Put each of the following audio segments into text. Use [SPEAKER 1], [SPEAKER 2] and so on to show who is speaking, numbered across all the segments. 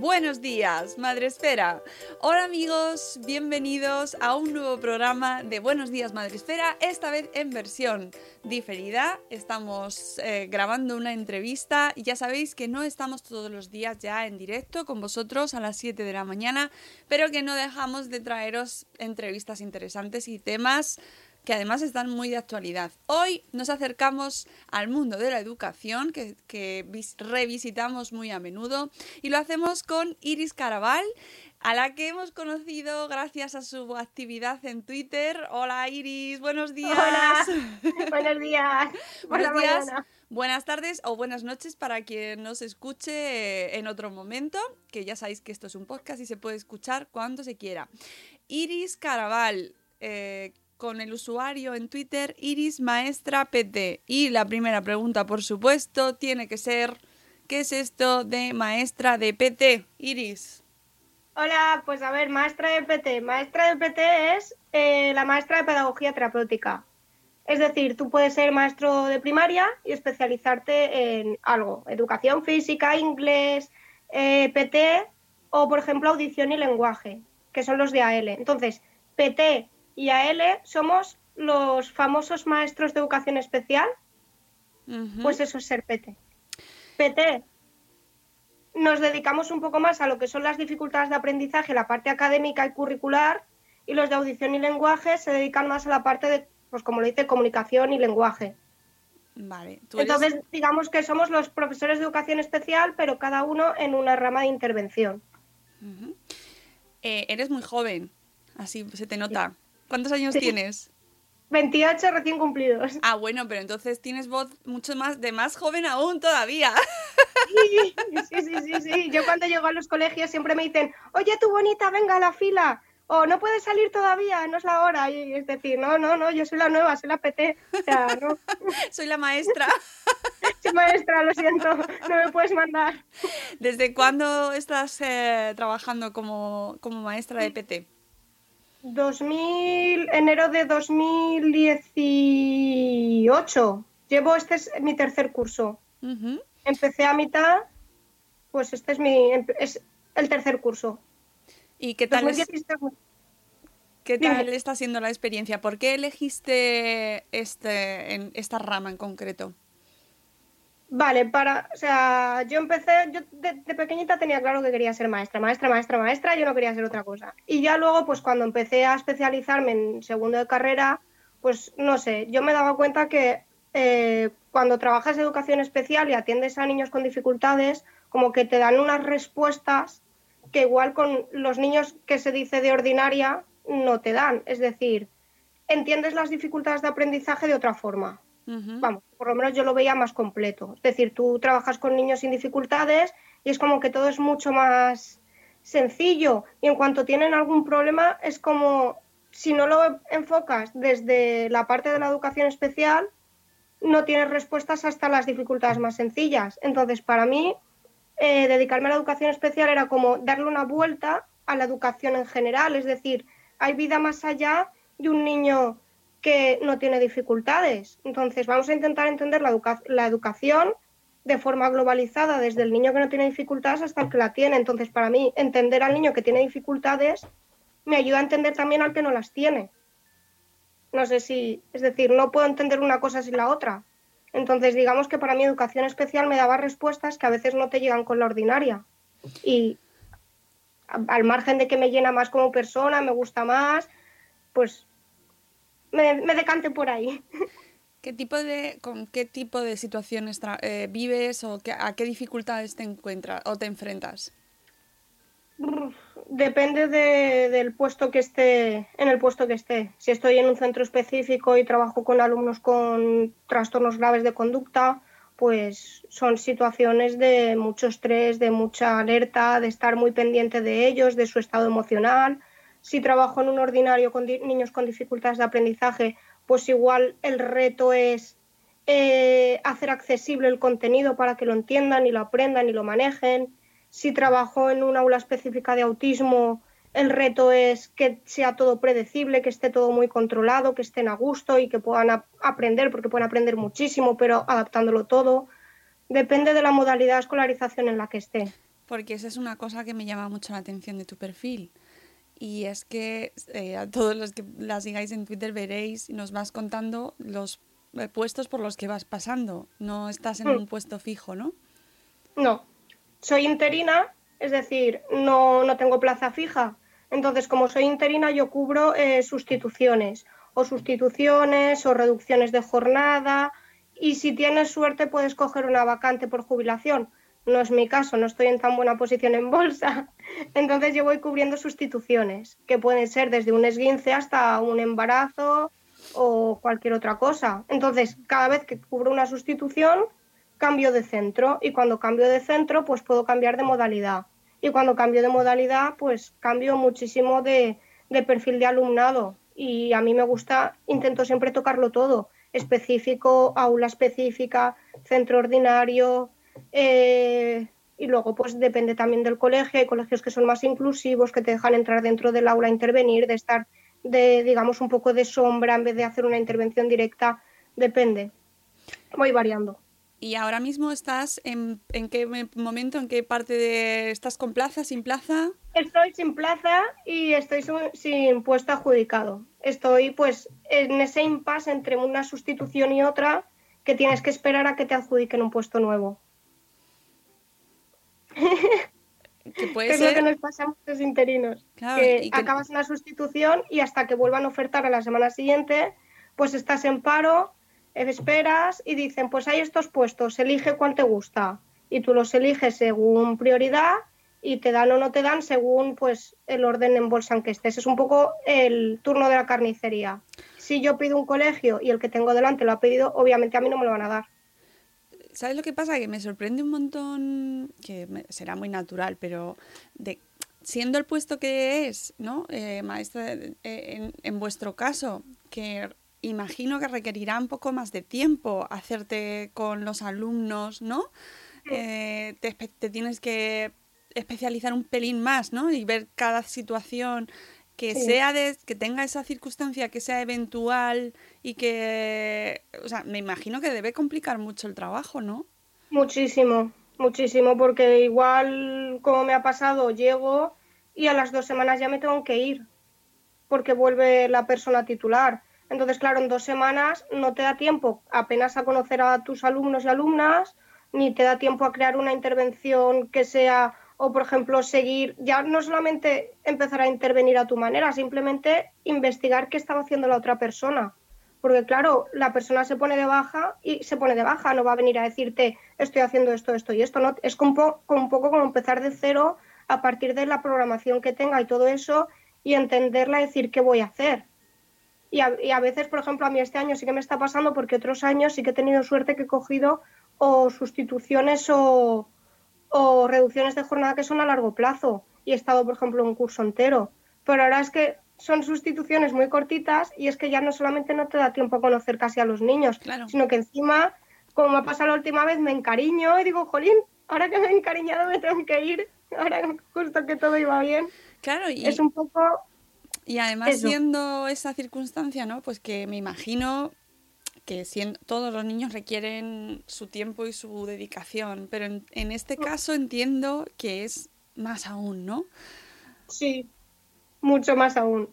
[SPEAKER 1] Buenos días, Madre Esfera. Hola amigos, bienvenidos a un nuevo programa de Buenos días, Madre Esfera, esta vez en versión diferida. Estamos eh, grabando una entrevista y ya sabéis que no estamos todos los días ya en directo con vosotros a las 7 de la mañana, pero que no dejamos de traeros entrevistas interesantes y temas que además están muy de actualidad. Hoy nos acercamos al mundo de la educación, que, que vis- revisitamos muy a menudo, y lo hacemos con Iris Caraval, a la que hemos conocido gracias a su actividad en Twitter. Hola Iris, buenos días.
[SPEAKER 2] Hola. Buenos días.
[SPEAKER 1] Buenos días,
[SPEAKER 2] mañana.
[SPEAKER 1] buenas tardes o buenas noches para quien nos escuche en otro momento, que ya sabéis que esto es un podcast y se puede escuchar cuando se quiera. Iris Caraval, eh, con el usuario en Twitter Iris Maestra PT. Y la primera pregunta, por supuesto, tiene que ser, ¿qué es esto de maestra de PT? Iris.
[SPEAKER 2] Hola, pues a ver, maestra de PT. Maestra de PT es eh, la maestra de pedagogía terapéutica. Es decir, tú puedes ser maestro de primaria y especializarte en algo, educación física, inglés, eh, PT o, por ejemplo, audición y lenguaje, que son los de AL. Entonces, PT y AL somos los famosos maestros de educación especial, pues eso es ser PT. PT nos dedicamos un poco más a lo que son las dificultades de aprendizaje, la parte académica y curricular, y los de audición y lenguaje se dedican más a la parte de, pues como lo dice, comunicación y lenguaje.
[SPEAKER 1] Vale, tú eres-
[SPEAKER 2] Entonces, digamos que somos los profesores de educación especial, pero cada uno en una rama de intervención.
[SPEAKER 1] Eh, eres muy joven, así se te nota. ¿Cuántos años
[SPEAKER 2] Sí.
[SPEAKER 1] tienes?
[SPEAKER 2] 28 recién cumplidos.
[SPEAKER 1] Ah, bueno, pero entonces tienes voz mucho más de más joven aún todavía.
[SPEAKER 2] Sí, sí, sí, sí, sí. Yo cuando llego a los colegios siempre me dicen, oye, tú bonita, venga a la fila. O no puedes salir todavía, no es la hora. Y es decir, no, no, no, yo soy la nueva, soy la PT. O sea, no,
[SPEAKER 1] Soy la maestra.
[SPEAKER 2] soy maestra, lo siento, no me puedes mandar.
[SPEAKER 1] ¿Desde cuándo estás eh, trabajando como, como maestra de PT?
[SPEAKER 2] 2000, enero de 2018. Llevo, este es mi tercer curso. Empecé a mitad, pues este es mi, es el tercer curso.
[SPEAKER 1] ¿Y qué tal, es-
[SPEAKER 2] 2016.
[SPEAKER 1] qué
[SPEAKER 2] dime.
[SPEAKER 1] tal está siendo la experiencia? ¿Por qué elegiste este, en esta rama en concreto?
[SPEAKER 2] Vale, para, o sea, yo empecé, yo de, de pequeñita tenía claro que quería ser maestra, maestra, maestra, maestra, yo no quería ser otra cosa. Y ya luego, pues cuando empecé a especializarme en segundo de carrera, pues no sé, yo me daba cuenta que eh, cuando trabajas educación especial y atiendes a niños con dificultades, como que te dan unas respuestas que igual con los niños que se dice de ordinaria no te dan. Es decir, entiendes las dificultades de aprendizaje de otra forma vamos, por lo menos yo lo veía más completo. Es decir, tú trabajas con niños sin dificultades y es como que todo es mucho más sencillo y en cuanto tienen algún problema es como si no lo enfocas desde la parte de la educación especial, no tienes respuestas hasta las dificultades más sencillas. Entonces, para mí, eh, dedicarme a la educación especial era como darle una vuelta a la educación en general, es decir, hay vida más allá de un niño que no tiene dificultades. Entonces, vamos a intentar entender la, la educación de forma globalizada, desde el niño que no tiene dificultades hasta el que la tiene. Entonces, para mí, entender al niño que tiene dificultades me ayuda a entender también al que no las tiene. No sé si, es decir, no puedo entender una cosa sin la otra. Entonces, digamos que para mí educación especial me daba respuestas que a veces no te llegan con la ordinaria. Y al margen de que me llena más como persona, me gusta más, pues me, me decante por ahí.
[SPEAKER 1] ¿Qué tipo de, ¿Con qué tipo de situaciones eh, vives o a qué dificultades te encuentras o te enfrentas?
[SPEAKER 2] Depende del puesto que esté, en el puesto que esté. Si estoy en un centro específico y trabajo con alumnos con trastornos graves de conducta, pues son situaciones de mucho estrés, de mucha alerta, de estar muy pendiente de ellos, de su estado emocional. Si trabajo en un ordinario con niños con dificultades de aprendizaje, pues igual el reto es eh, hacer accesible el contenido para que lo entiendan y lo aprendan y lo manejen si trabajo en un aula específica de autismo, el reto es que sea todo predecible, que esté todo muy controlado, que estén a gusto y que puedan aprender, porque pueden aprender muchísimo, pero adaptándolo todo. Depende de la modalidad de escolarización en la que esté.
[SPEAKER 1] Porque esa es una cosa que me llama mucho la atención de tu perfil. Y es que eh, a todos los que la sigáis en Twitter veréis y nos vas contando los eh, puestos por los que vas pasando. No estás en mm. un puesto fijo, ¿no?
[SPEAKER 2] No, soy interina, es decir, no, no tengo plaza fija. Entonces, como soy interina, yo cubro eh, sustituciones, o sustituciones, o reducciones de jornada, y si tienes suerte puedes coger una vacante por jubilación. No es mi caso, no estoy en tan buena posición en bolsa. Entonces yo voy cubriendo sustituciones, que pueden ser desde un esguince hasta un embarazo o cualquier otra cosa. Entonces, cada vez que cubro una sustitución, cambio de centro y cuando cambio de centro pues puedo cambiar de modalidad y cuando cambio de modalidad pues cambio muchísimo de, perfil de alumnado y a mí me gusta, intento siempre tocarlo todo, específico, aula específica, centro ordinario eh, y luego pues depende también del colegio, hay colegios que son más inclusivos, que te dejan entrar dentro del aula, intervenir, de estar de digamos un poco de sombra en vez de hacer una intervención directa, depende, voy variando.
[SPEAKER 1] ¿Y ahora mismo estás en, en, qué momento, en qué parte de... ¿Estás con plaza, sin plaza?
[SPEAKER 2] Estoy sin plaza y estoy sin puesto adjudicado. Estoy pues en ese impasse entre una sustitución y otra que tienes que esperar a que te adjudiquen un puesto nuevo.
[SPEAKER 1] ¿Qué puede
[SPEAKER 2] es lo que nos pasa a muchos interinos. que, acabas una sustitución y hasta que vuelvan a ofertar a la semana siguiente, pues estás en paro esperas y dicen, pues hay estos puestos, elige cuál te gusta. Y tú los eliges según prioridad y te dan o no te dan según pues el orden en bolsa en que estés. Es un poco el turno de la carnicería. Si yo pido un colegio y el que tengo delante lo ha pedido, obviamente a mí no me lo van a dar.
[SPEAKER 1] ¿Sabes lo que pasa? Que me sorprende un montón, que será muy natural, pero de, siendo el puesto que es, ¿no? Eh, maestra, eh, en, en, vuestro caso, que imagino que requerirá un poco más de tiempo hacerte con los alumnos, ¿no? Eh, te, tienes que especializar un pelín más, ¿no? Y ver cada situación que sea de, que tenga esa circunstancia que sea eventual y que, o sea, me imagino que debe complicar mucho el trabajo, ¿no?
[SPEAKER 2] Muchísimo, muchísimo, porque igual como me ha pasado, llego y a las dos semanas ya me tengo que ir, porque vuelve la persona titular. Entonces, claro, en dos semanas no te da tiempo apenas a conocer a tus alumnos y alumnas, ni te da tiempo a crear una intervención que sea, o por ejemplo, seguir, ya no solamente empezar a intervenir a tu manera, simplemente investigar qué estaba haciendo la otra persona. Porque claro, la persona se pone de baja y se pone de baja, no va a venir a decirte estoy haciendo esto, esto y esto, ¿no? Es como, un poco como empezar de cero a partir de la programación que tenga y todo eso y entenderla y decir qué voy a hacer Y a, y a veces, por ejemplo, a mí este año sí que me está pasando porque otros años sí que he tenido suerte que he cogido o sustituciones o, o reducciones de jornada que son a largo plazo y he estado, por ejemplo, un curso entero. Pero ahora es que son sustituciones muy cortitas y es que ya no solamente no te da tiempo a conocer casi a los niños,
[SPEAKER 1] Claro.
[SPEAKER 2] sino que encima, como me ha pasado la última vez, me encariño y digo, jolín, ahora que me he encariñado me tengo que ir, ahora justo que todo iba bien.
[SPEAKER 1] Claro, y,
[SPEAKER 2] Es un poco...
[SPEAKER 1] y además
[SPEAKER 2] eso.
[SPEAKER 1] siendo esa circunstancia, ¿no? Pues que me imagino que siendo, todos los niños requieren su tiempo y su dedicación, pero en, en este caso entiendo que es más aún, ¿no?
[SPEAKER 2] Sí, mucho más aún.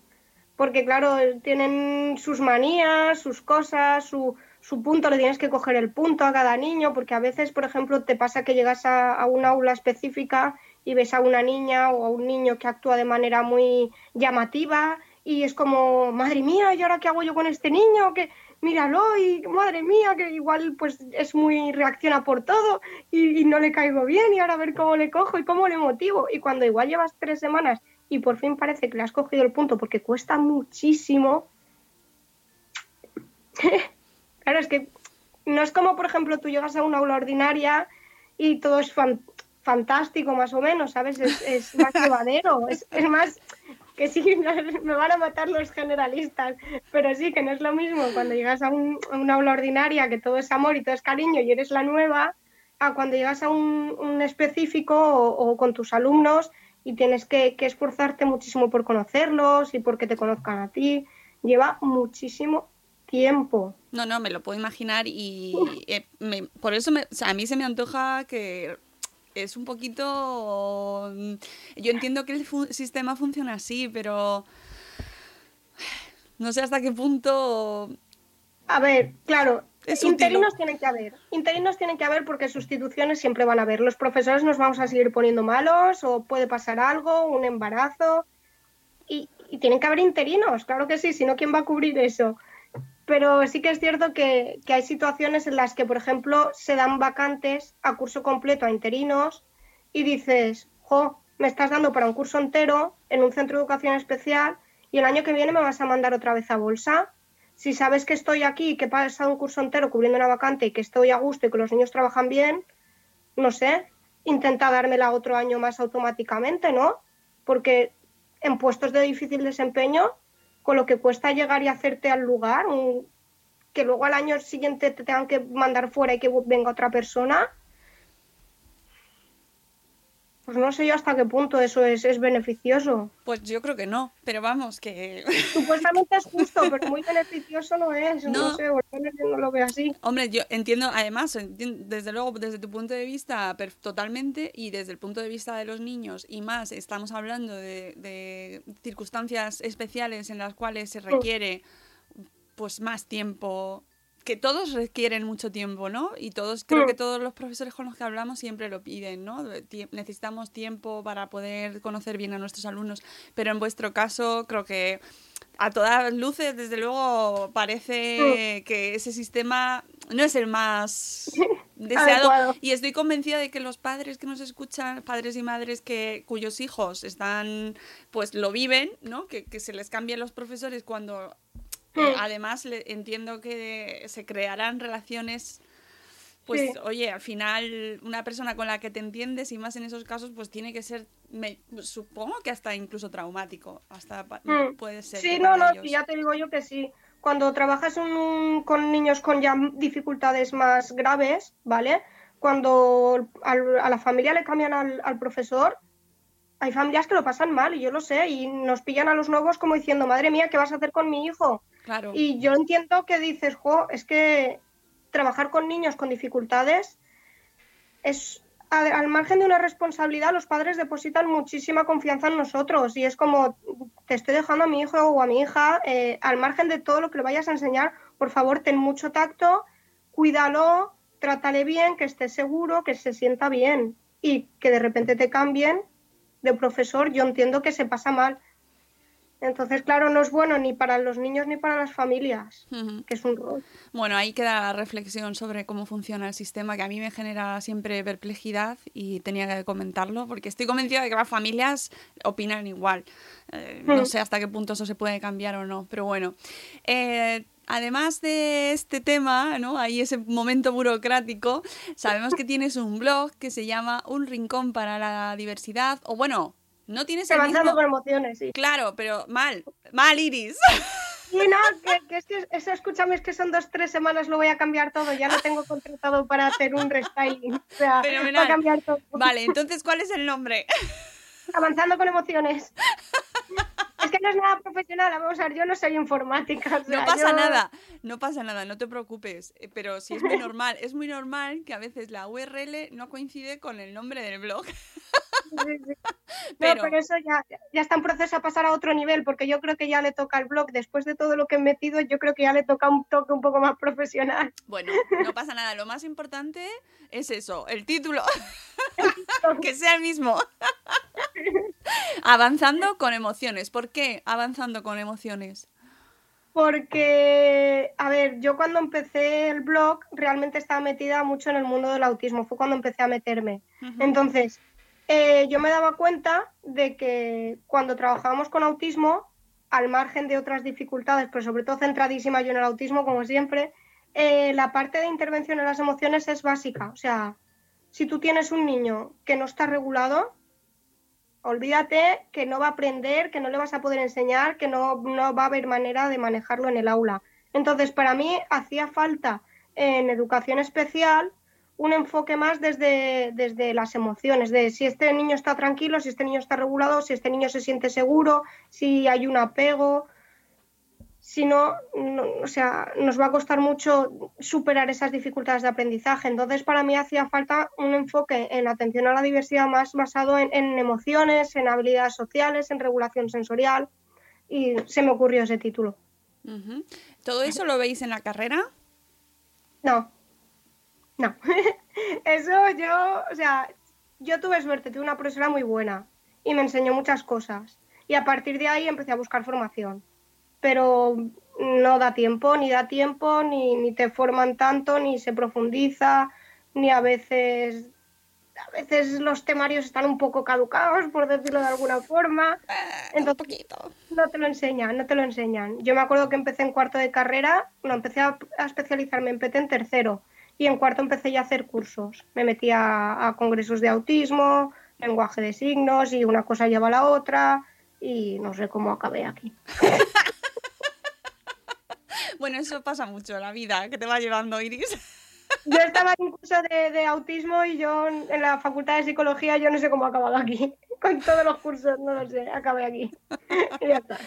[SPEAKER 2] Porque claro, tienen sus manías, sus cosas, su, su punto, le tienes que coger el punto a cada niño, porque a veces, por ejemplo, te pasa que llegas a, a un aula específica y ves a una niña o a un niño que actúa de manera muy llamativa y es como, madre mía, ¿y ahora qué hago yo con este niño? Míralo y madre mía, que igual pues es muy reacciona por todo y, no le caigo bien y ahora a ver cómo le cojo y cómo le motivo. Y cuando igual llevas tres semanas y por fin parece que le has cogido el punto porque cuesta muchísimo. claro, es que no es como, por ejemplo, tú llegas a una aula ordinaria y todo es fan- fantástico, más o menos, ¿sabes? Es, es más llevadero, es, es más que sí, me van a matar los generalistas, pero sí, que no es lo mismo cuando llegas a, un- una aula ordinaria, que todo es amor y todo es cariño y eres la nueva, a cuando llegas a un, un específico o, con tus alumnos y tienes que, esforzarte muchísimo por conocerlos y porque te conozcan a ti. Lleva muchísimo tiempo.
[SPEAKER 1] No, no, me lo puedo imaginar y eh, me- por eso me- a mí se me antoja que es un poquito... mm, Yo entiendo que el fu- sistema funciona así, pero no sé hasta qué punto...
[SPEAKER 2] A ver, claro, interinos
[SPEAKER 1] ¿no?
[SPEAKER 2] tienen que haber. Interinos tienen que haber porque sustituciones siempre van a haber. Los profesores nos vamos a seguir poniendo malos o puede pasar algo, un embarazo. Y, y tienen que haber interinos, claro que sí, si no, ¿quién va a cubrir eso? Pero sí que es cierto que, que hay situaciones en las que, por ejemplo, se dan vacantes a curso completo a interinos y dices, jo, me estás dando para un curso entero en un centro de educación especial y el año que viene me vas a mandar otra vez a bolsa. Si sabes que estoy aquí y que he pasado un curso entero cubriendo una vacante y que estoy a gusto y que los niños trabajan bien, no sé, intenta dármela otro año más automáticamente, ¿no? Porque en puestos de difícil desempeño, con lo que cuesta llegar y hacerte al lugar, un- que luego al año siguiente te tengan que mandar fuera y que venga otra persona, pues no sé yo hasta qué punto eso es, es beneficioso.
[SPEAKER 1] Pues yo creo que no, pero vamos, que...
[SPEAKER 2] Supuestamente es justo, pero muy beneficioso no es. No,
[SPEAKER 1] No.
[SPEAKER 2] sé, yo no lo veo así.
[SPEAKER 1] Hombre, yo entiendo, además, desde luego, desde tu punto de vista, totalmente, y desde el punto de vista de los niños, y más, estamos hablando de, de circunstancias especiales en las cuales se requiere, pues, más tiempo, que todos requieren mucho tiempo, ¿no? Y todos, creo
[SPEAKER 2] Mm.
[SPEAKER 1] que todos los profesores con los que hablamos siempre lo piden, ¿no? Necesitamos tiempo para poder conocer bien a nuestros alumnos, pero en vuestro caso, creo que a todas luces, desde luego, parece que ese sistema no es el más deseado.
[SPEAKER 2] Adecuado.
[SPEAKER 1] Y estoy convencida de que los padres que nos escuchan, padres y madres que cuyos hijos están, pues lo viven, ¿no? Que, que se les cambien los profesores cuando eh,
[SPEAKER 2] Mm.
[SPEAKER 1] además le- entiendo que se crearán relaciones. Pues
[SPEAKER 2] Sí.
[SPEAKER 1] oye, al final una persona con la que te entiendes y más en esos casos, pues tiene que ser, me- supongo que hasta incluso traumático, hasta pa-
[SPEAKER 2] Mm.
[SPEAKER 1] puede ser.
[SPEAKER 2] Sí, no, no, sí, ya te digo yo que sí. Cuando trabajas un- con niños con ya dificultades más graves, ¿vale? Cuando al- a la familia le cambian al, al profesor, hay familias que lo pasan mal, y yo lo sé, y nos pillan a los nuevos como diciendo, madre mía, ¿qué vas a hacer con mi hijo?
[SPEAKER 1] Claro.
[SPEAKER 2] Y yo entiendo que dices, jo, es que trabajar con niños con dificultades es, al margen de una responsabilidad, los padres depositan muchísima confianza en nosotros y es como, te estoy dejando a mi hijo o a mi hija, eh, al margen de todo lo que le vayas a enseñar, por favor, ten mucho tacto, cuídalo, trátale bien, que esté seguro, que se sienta bien y que de repente te cambien de profesor, yo entiendo que se pasa mal. Entonces, claro, no es bueno ni para los niños ni para las familias, que es un rol.
[SPEAKER 1] Bueno, ahí queda la reflexión sobre cómo funciona el sistema, que a mí me genera siempre perplejidad y tenía que comentarlo, porque estoy convencida de que las familias opinan igual. Eh, no
[SPEAKER 2] Mm.
[SPEAKER 1] sé hasta qué punto eso se puede cambiar o no, pero bueno. Eh, además de este tema, ¿no? Ahí ese momento burocrático, sabemos que tienes un blog que se llama Un Rincón para la Diversidad, o bueno, no tienes el
[SPEAKER 2] Avanzando
[SPEAKER 1] mismo...
[SPEAKER 2] con emociones, sí.
[SPEAKER 1] Claro, pero mal, mal, Iris.
[SPEAKER 2] Y no, que, que es que eso, escúchame, es que son dos, tres semanas, lo voy a cambiar todo. Ya lo tengo contratado para hacer un restyling. O sea,
[SPEAKER 1] Fenomenal.
[SPEAKER 2] va a cambiar todo.
[SPEAKER 1] Vale, entonces, ¿cuál es el nombre?
[SPEAKER 2] Avanzando con emociones. Es que no es nada profesional, vamos a ver, yo no soy informática. o sea,
[SPEAKER 1] No pasa
[SPEAKER 2] yo-
[SPEAKER 1] nada, no pasa nada, no te preocupes. Eh, Pero sí es muy normal, es muy normal que a veces la URL no coincide con el nombre del blog.
[SPEAKER 2] Sí, sí. No,
[SPEAKER 1] Pero-
[SPEAKER 2] pero eso ya, ya está en proceso a pasar a otro nivel, porque yo creo que ya le toca al blog, después de todo lo que he metido, yo creo que ya le toca un toque un poco más profesional.
[SPEAKER 1] Bueno, no pasa nada, lo más importante es eso, el título, que sea el mismo. Avanzando con emociones. ¿Por qué avanzando con emociones?
[SPEAKER 2] Porque, a ver, yo cuando empecé el blog realmente estaba metida mucho en el mundo del autismo, fue cuando empecé a meterme. Entonces, eh, yo me daba cuenta de que cuando trabajábamos con autismo, al margen de otras dificultades, pero sobre todo centradísima yo en el autismo, como siempre, eh, la parte de intervención en las emociones es básica. O sea, si tú tienes un niño que no está regulado, olvídate que no va a aprender, que no le vas a poder enseñar, que no, no va a haber manera de manejarlo en el aula. Entonces, para mí hacía falta en educación especial un enfoque más desde, desde las emociones, de si este niño está tranquilo, si este niño está regulado, si este niño se siente seguro, si hay un apego. Si no, no- o sea, nos va a costar mucho superar esas dificultades de aprendizaje. Entonces, para mí hacía falta un enfoque en atención a la diversidad más basado en, en emociones, en habilidades sociales, en regulación sensorial. Y se me ocurrió ese título.
[SPEAKER 1] ¿Todo eso lo veis en la carrera?
[SPEAKER 2] No, no. Eso yo, o sea, yo tuve suerte, tuve una profesora muy buena y me enseñó muchas cosas. Y a partir de ahí empecé a buscar formación. Pero no da tiempo, ni da tiempo, ni, ni te forman tanto, ni se profundiza, ni a veces, a veces los temarios están un poco caducados, por decirlo de alguna forma. Entonces,
[SPEAKER 1] poquito.
[SPEAKER 2] no te lo enseñan, no te lo enseñan. Yo me acuerdo que empecé en cuarto de carrera, no, empecé a, a especializarme en PT en tercero y en cuarto empecé ya a hacer cursos. Me metí a, congresos de autismo, lenguaje de signos y una cosa lleva a la otra y no sé cómo acabé aquí.
[SPEAKER 1] Bueno, eso pasa mucho en la vida, que te va llevando Iris.
[SPEAKER 2] Yo estaba en un curso de, de autismo y yo en la facultad de psicología, yo no sé cómo he acabado aquí. Con todos los cursos, no lo sé, acabé aquí. Y ya está.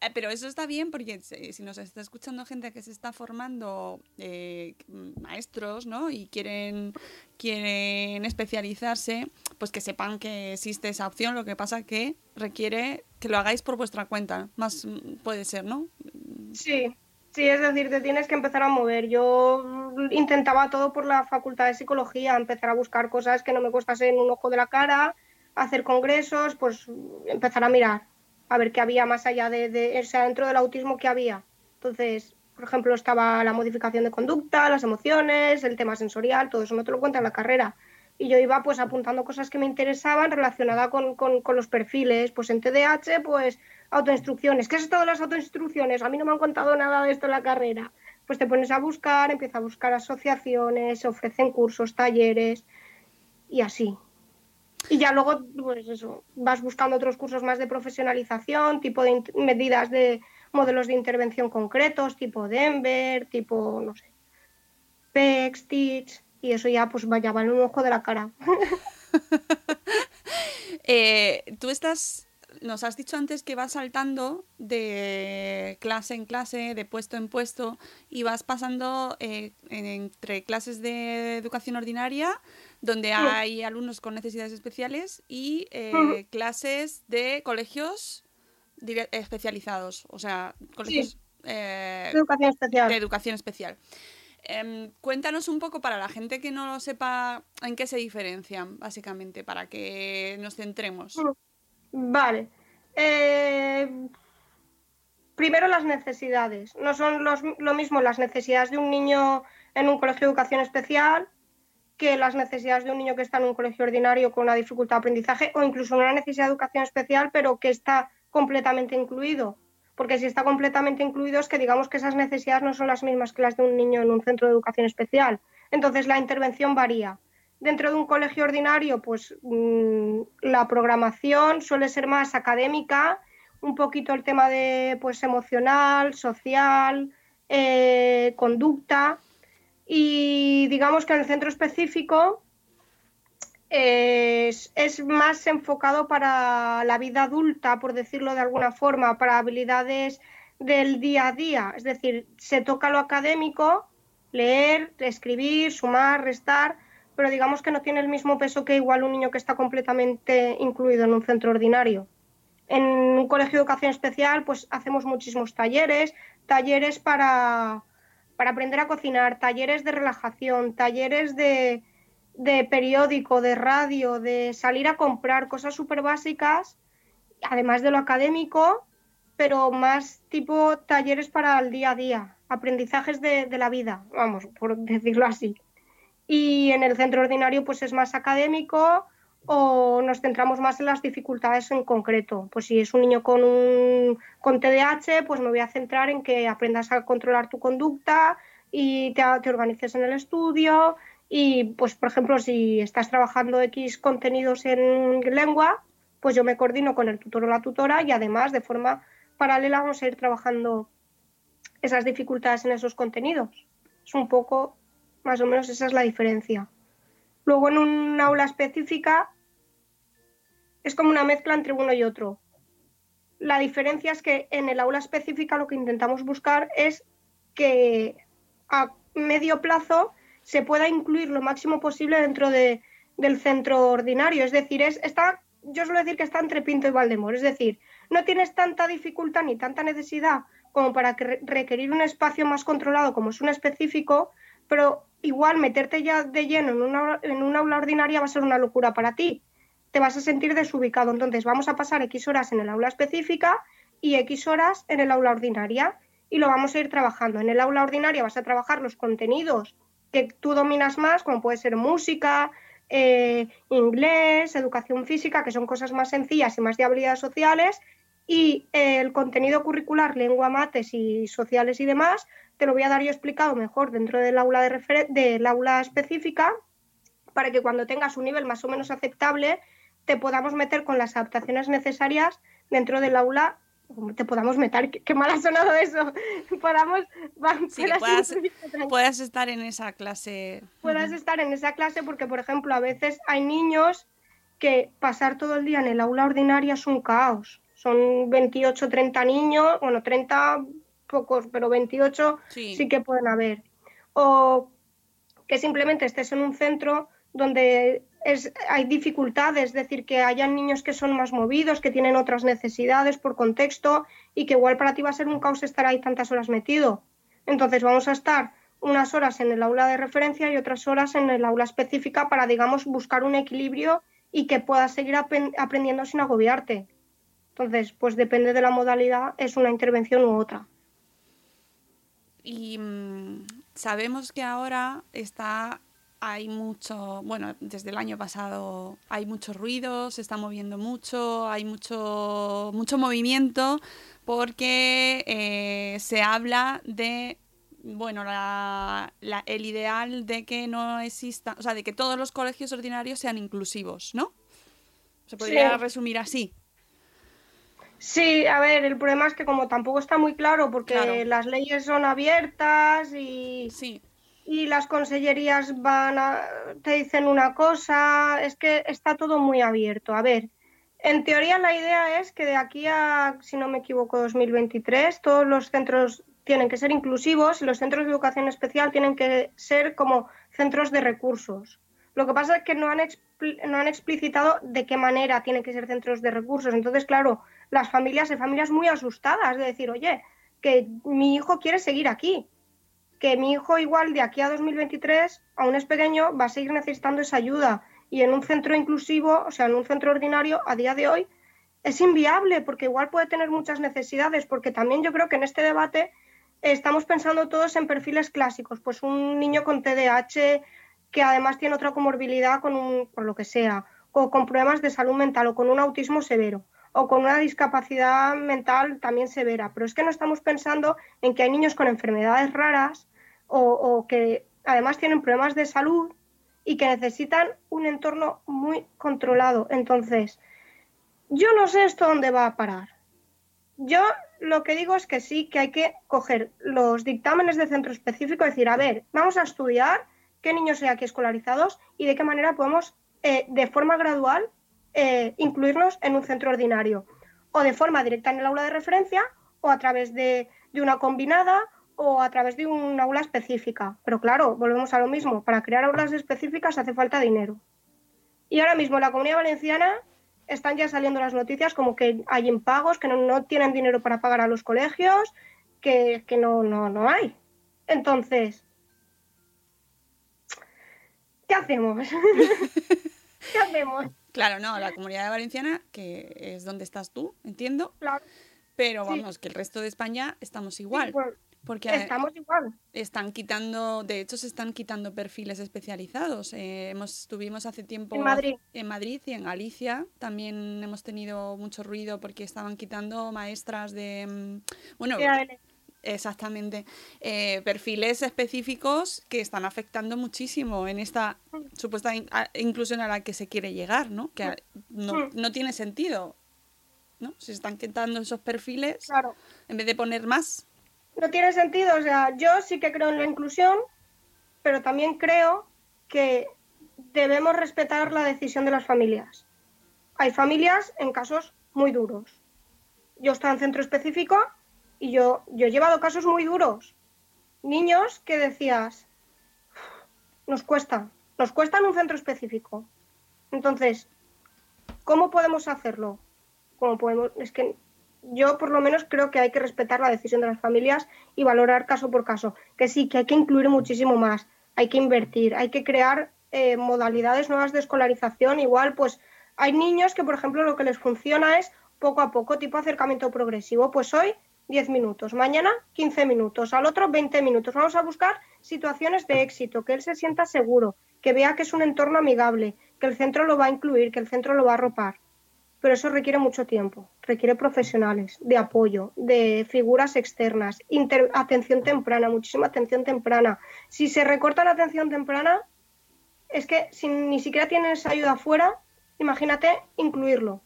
[SPEAKER 1] Eh, Pero eso está bien porque si si nos está escuchando gente que se está formando eh, maestros, ¿no? Y quieren, quieren especializarse, pues que sepan que existe esa opción. Lo que pasa que requiere que lo hagáis por vuestra cuenta. Más mm, puede ser, ¿no?
[SPEAKER 2] Sí, sí, es decir, te tienes que empezar a mover. Yo mm, intentaba todo por la facultad de psicología, empezar a buscar cosas que no me costasen un ojo de la cara, hacer congresos, pues empezar a mirar, a ver qué había más allá de, de o dentro del autismo que había. Entonces, por ejemplo, estaba la modificación de conducta, las emociones, el tema sensorial, todo eso no te lo cuenta en la carrera. Y yo iba pues apuntando cosas que me interesaban relacionadas con, con, con los perfiles. Pues en TDAH, pues autoinstrucciones. ¿Qué es esto de las autoinstrucciones? A mí no me han contado nada de esto en la carrera. Pues te pones a buscar, empiezas a buscar asociaciones, ofrecen cursos, talleres y así. Y ya luego, pues eso, vas buscando otros cursos más de profesionalización, tipo de medidas de modelos de intervención concretos, tipo Denver, tipo, no sé, PEC, y eso ya pues vaya, va en un ojo de la cara.
[SPEAKER 1] Eh, tú estás, nos has dicho antes que vas saltando de clase en clase, de puesto en puesto, y vas pasando eh, en- entre clases de educación ordinaria, donde hay alumnos con necesidades especiales, y eh, clases de colegios especializados, o sea, colegios eh,
[SPEAKER 2] Educación especial.
[SPEAKER 1] de educación especial. Em, cuéntanos un poco para la gente que no lo sepa en qué se diferencian, básicamente, para que nos centremos.
[SPEAKER 2] Vale. Eh, primero las necesidades. No son los- lo mismo las necesidades de un niño en un colegio de educación especial que las necesidades de un niño que está en un colegio ordinario con una dificultad de aprendizaje o incluso una necesidad de educación especial pero que está completamente incluido. Porque si está completamente incluido es que digamos que esas necesidades no son las mismas que las de un niño en un centro de educación especial. Entonces la intervención varía. Dentro de un colegio ordinario, pues mm, la programación suele ser más académica, un poquito el tema de pues emocional, social, eh, conducta y digamos que en el centro específico es, es más enfocado para la vida adulta, por decirlo de alguna forma, para habilidades del día a día. Es decir, se toca lo académico, leer, escribir, sumar, restar, pero digamos que no tiene el mismo peso que igual un niño que está completamente incluido en un centro ordinario. En un colegio de educación especial, pues hacemos muchísimos talleres, talleres para, para aprender a cocinar, talleres de relajación, talleres de, de periódico, de radio, de salir a comprar cosas súper básicas, además de lo académico, pero más tipo talleres para el día a día, aprendizajes de, de la vida, vamos, por decirlo así. Y en el centro ordinario pues es más académico o nos centramos más en las dificultades en concreto. Pues si es un niño con, un, con TDAH, pues me voy a centrar en que aprendas a controlar tu conducta y te, te organices en el estudio. Y pues, por ejemplo, si estás trabajando X contenidos en lengua, pues yo me coordino con el tutor o la tutora y además de forma paralela vamos a ir trabajando esas dificultades en esos contenidos. Es un poco, más o menos, esa es la diferencia. Luego en un aula específica es como una mezcla entre uno y otro. La diferencia es que en el aula específica lo que intentamos buscar es que a medio plazo se pueda incluir lo máximo posible dentro de, del centro ordinario. Es decir, es, está, yo suelo decir que está entre Pinto y Valdemor. Es decir, no tienes tanta dificultad ni tanta necesidad como para que requerir un espacio más controlado como es un específico, pero igual meterte ya de lleno en una, en una aula ordinaria va a ser una locura para ti. Te vas a sentir desubicado. Entonces vamos a pasar X horas en el aula específica y X horas en el aula ordinaria y lo vamos a ir trabajando. En el aula ordinaria vas a trabajar los contenidos que tú dominas más, como puede ser música, eh, inglés, educación física, que son cosas más sencillas y más de habilidades sociales, y eh, el contenido curricular, lengua, mates y sociales y demás, te lo voy a dar yo explicado mejor dentro del aula, de del aula específica, para que cuando tengas un nivel más o menos aceptable, te podamos meter con las adaptaciones necesarias dentro del aula te podamos meter, qué, qué mal ha sonado eso, podamos,
[SPEAKER 1] sí, que puedas, puedas, estar en esa clase.
[SPEAKER 2] Puedas estar en esa clase porque, por ejemplo, a veces hay niños que pasar todo el día en el aula ordinaria es un caos. Son 28, 30 niños, bueno, 30 pocos, pero 28 sí, sí que pueden haber. O que simplemente estés en un centro donde es, hay dificultades, es decir, que hayan niños que son más movidos, que tienen otras necesidades por contexto y que igual para ti va a ser un caos estar ahí tantas horas metido. Entonces vamos a estar unas horas en el aula de referencia y otras horas en el aula específica para, digamos, buscar un equilibrio y que puedas seguir ap aprendiendo sin agobiarte. Entonces, pues depende de la modalidad, es una intervención u otra.
[SPEAKER 1] Y mmm, sabemos que ahora está hay mucho, bueno, desde el año pasado hay mucho ruido, se está moviendo mucho, hay mucho, mucho movimiento porque eh, se habla de, bueno, la, la, el ideal de que no exista, o sea, de que todos los colegios ordinarios sean inclusivos, ¿no? Se podría sí. resumir así.
[SPEAKER 2] Sí, a ver, el problema es que como tampoco está muy claro porque claro. las leyes son abiertas y...
[SPEAKER 1] Sí
[SPEAKER 2] y las consellerías van a, te dicen una cosa, es que está todo muy abierto. A ver, en teoría la idea es que de aquí a, si no me equivoco, 2023, todos los centros tienen que ser inclusivos y los centros de educación especial tienen que ser como centros de recursos. Lo que pasa es que no han, no han explicitado de qué manera tienen que ser centros de recursos. Entonces, claro, las familias, hay familias muy asustadas de decir, oye, que mi hijo quiere seguir aquí que mi hijo igual de aquí a 2023, aún es pequeño, va a seguir necesitando esa ayuda. Y en un centro inclusivo, o sea, en un centro ordinario, a día de hoy, es inviable porque igual puede tener muchas necesidades, porque también yo creo que en este debate estamos pensando todos en perfiles clásicos, pues un niño con TDAH que además tiene otra comorbilidad con un, por lo que sea, o con problemas de salud mental o con un autismo severo o con una discapacidad mental también severa. Pero es que no estamos pensando en que hay niños con enfermedades raras o, que además tienen problemas de salud y que necesitan un entorno muy controlado. Entonces, yo no sé esto dónde va a parar. Yo lo que digo es que sí, que hay que coger los dictámenes de centro específico y decir, a ver, vamos a estudiar qué niños hay aquí escolarizados y de qué manera podemos, eh, de forma gradual, eh, incluirlos en un centro ordinario. O de forma directa en el aula de referencia, o a través de, de una combinada, o a través de un aula específica. Pero claro, volvemos a lo mismo, para crear aulas específicas hace falta dinero. Y ahora mismo en la Comunidad Valenciana están ya saliendo las noticias como que hay impagos, que no, no tienen dinero para pagar a los colegios, que, que no, no, no hay. Entonces, ¿qué hacemos? ¿Qué hacemos?
[SPEAKER 1] Claro, no, la comunidad valenciana, que es donde estás tú, entiendo.
[SPEAKER 2] Claro,
[SPEAKER 1] Pero
[SPEAKER 2] Sí.
[SPEAKER 1] vamos, que el resto de España estamos igual.
[SPEAKER 2] pues,
[SPEAKER 1] Porque
[SPEAKER 2] estamos igual.
[SPEAKER 1] están quitando, de hecho se están quitando perfiles especializados. Eh, hemos, estuvimos hace tiempo
[SPEAKER 2] En Madrid.
[SPEAKER 1] en Madrid y en Galicia. También hemos tenido mucho ruido porque estaban quitando maestras de... mm, Bueno. Exactamente. eh, perfiles específicos que están afectando muchísimo en esta supuesta in- a- inclusión a la que se quiere llegar, ¿no? Que a- no,
[SPEAKER 2] Mm.
[SPEAKER 1] no tiene sentido. ¿no? Se están quitando esos perfiles
[SPEAKER 2] Claro.
[SPEAKER 1] en vez de poner más.
[SPEAKER 2] No tiene sentido, o sea, yo sí que creo en la inclusión, pero también creo que debemos respetar la decisión de las familias. Hay familias en casos muy duros. Yo estoy en centro específico y yo, yo he llevado casos muy duros. Niños que decías, nos cuesta, nos cuesta en un centro específico. Entonces, ¿cómo podemos hacerlo? ¿Cómo podemos? Es que yo por lo menos creo que hay que respetar la decisión de las familias y valorar caso por caso. Que sí, que hay que incluir muchísimo más, hay que invertir, hay que crear eh, modalidades nuevas de escolarización. Igual, pues hay niños que, por ejemplo, lo que les funciona es poco a poco, tipo acercamiento progresivo. Pues hoy 10 minutos, mañana 15 minutos, al otro 20 minutos. Vamos a buscar situaciones de éxito, que él se sienta seguro, que vea que es un entorno amigable, que el centro lo va a incluir, que el centro lo va a arropar pero eso requiere mucho tiempo, requiere profesionales, de apoyo, de figuras externas, inter- atención temprana, muchísima atención temprana. Si se recorta la atención temprana, es que si ni siquiera tienes ayuda afuera, imagínate incluirlo.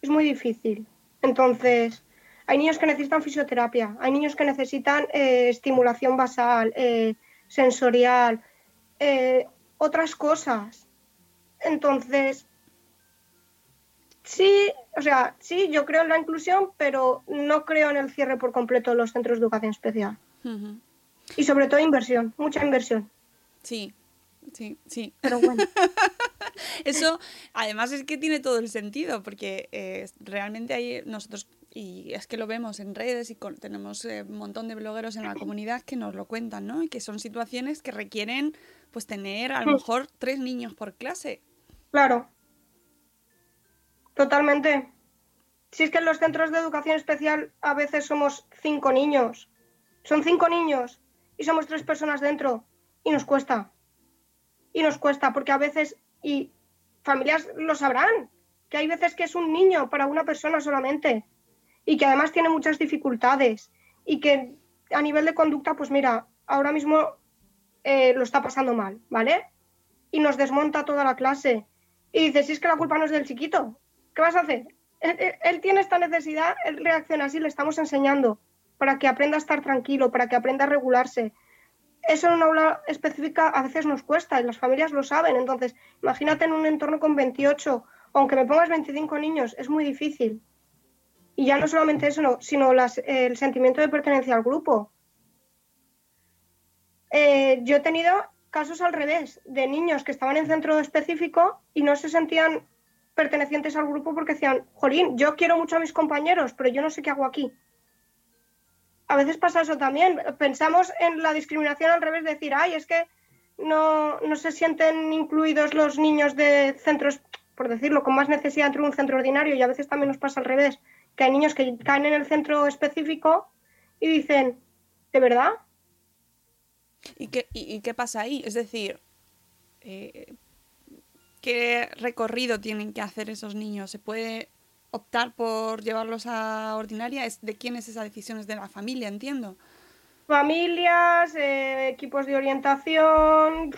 [SPEAKER 2] Es muy difícil. Entonces, hay niños que necesitan fisioterapia, hay niños que necesitan eh, estimulación basal, eh, sensorial, eh, otras cosas. Entonces, Sí, o sea, sí, yo creo en la inclusión, pero no creo en el cierre por completo de los centros de educación especial. Y sobre todo inversión, mucha inversión.
[SPEAKER 1] Sí, sí, sí.
[SPEAKER 2] Pero bueno,
[SPEAKER 1] Eso, además, es que tiene todo el sentido, porque eh, realmente hay nosotros, y es que lo vemos en redes y con- tenemos eh, un montón de blogueros en la comunidad que nos lo cuentan, ¿no? Y que son situaciones que requieren, pues, tener a lo mejor tres niños por clase.
[SPEAKER 2] claro. Totalmente. Si es que en los centros de educación especial a veces somos cinco niños. Son cinco niños y somos tres personas dentro. Y nos cuesta. Y nos cuesta porque a veces, y familias lo sabrán, que hay veces que es un niño para una persona solamente. Y que además tiene muchas dificultades. Y que a nivel de conducta, pues mira, ahora mismo eh, lo está pasando mal, ¿vale? Y nos desmonta toda la clase. Y dices, si es que la culpa no es del chiquito, ¿qué vas a hacer? Él tiene esta necesidad, él reacciona así, le estamos enseñando para que aprenda a estar tranquilo, para que aprenda a regularse. Eso en una aula específica a veces nos cuesta y las familias lo saben. Entonces, imagínate en un entorno con 28, aunque me pongas 25 niños, es muy difícil. Y ya no solamente eso, no, sino el sentimiento de pertenencia al grupo. Eh, yo he tenido casos al revés, de niños que estaban en centro específico y no se sentían pertenecientes al grupo porque decían, Jolín, yo quiero mucho a mis compañeros, pero yo no sé qué hago aquí. A veces pasa eso también. Pensamos en la discriminación al revés, de decir, ay, es que no, no se sienten incluidos los niños de centros. por decirlo, con más necesidad dentro de un centro ordinario y a veces también nos pasa al revés, que hay niños que caen en el centro específico y dicen, ¿de verdad?
[SPEAKER 1] ¿Y qué, y, y qué pasa ahí? Es decir, eh, ¿qué recorrido tienen que hacer esos niños? ¿Se puede optar por llevarlos a ordinaria? ¿Es, ¿De quién es esa decisión? Es de la familia, entiendo.
[SPEAKER 2] Familias, eh, equipos de orientación,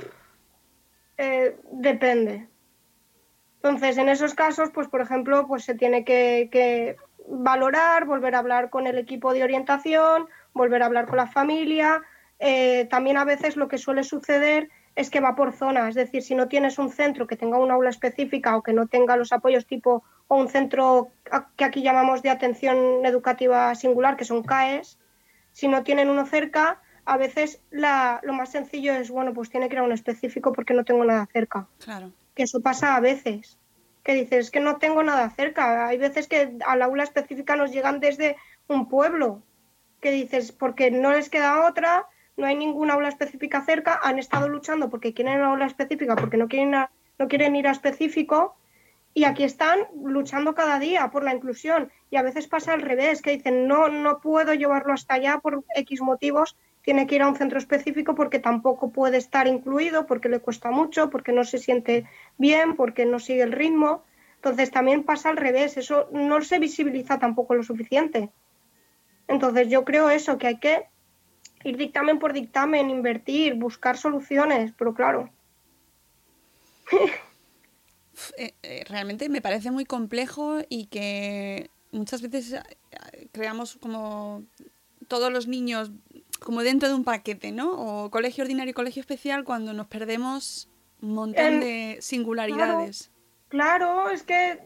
[SPEAKER 2] eh, depende. Entonces, en esos casos, pues por ejemplo, pues se tiene que, que valorar, volver a hablar con el equipo de orientación, volver a hablar con la familia. Eh, también a veces lo que suele suceder es que va por zona, es decir, si no tienes un centro que tenga un aula específica o que no tenga los apoyos tipo o un centro que aquí llamamos de atención educativa singular, que son CAES, si no tienen uno cerca, a veces la- lo más sencillo es, bueno, pues tiene que ir a un específico porque no tengo nada cerca
[SPEAKER 1] Claro.
[SPEAKER 2] que eso pasa a veces. Que dices, es que no tengo nada cerca. Hay veces que al aula específica nos llegan desde un pueblo. Que dices, porque no les queda otra, no hay ninguna aula específica cerca, han estado luchando porque quieren una aula específica, porque no quieren, no quieren ir a específico. Y aquí están luchando cada día por la inclusión. Y a veces pasa al revés, que dicen, no, no puedo llevarlo hasta allá por X motivos, tiene que ir a un centro específico porque tampoco puede estar incluido, porque le cuesta mucho, porque no se siente bien, porque no sigue el ritmo. Entonces también pasa al revés, eso no se visibiliza tampoco lo suficiente. Entonces yo creo eso, que hay que ir dictamen por dictamen, invertir, buscar soluciones, pero claro,
[SPEAKER 1] eh, eh, realmente me parece muy complejo y que muchas veces eh, creamos como todos los niños como dentro de un paquete, ¿no? O colegio ordinario y colegio especial cuando nos perdemos un montón de singularidades.
[SPEAKER 2] Claro, es que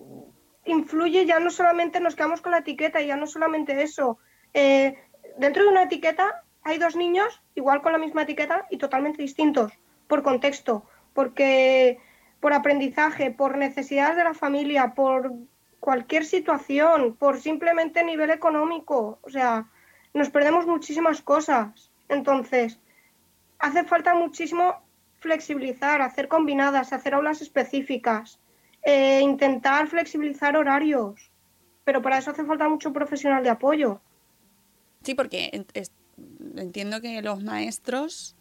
[SPEAKER 2] influye ya no solamente nos quedamos con la etiqueta, ya no solamente eso. Eh, dentro de una etiqueta hay dos niños igual con la misma etiqueta y totalmente distintos por contexto, porque por aprendizaje, por necesidades de la familia, por cualquier situación, por simplemente nivel económico, o sea, nos perdemos muchísimas cosas. Entonces, hace falta muchísimo flexibilizar, hacer combinadas, hacer aulas específicas, eh, intentar flexibilizar horarios, pero para eso hace falta mucho profesional de apoyo.
[SPEAKER 1] Sí, porque entiendo que los maestros,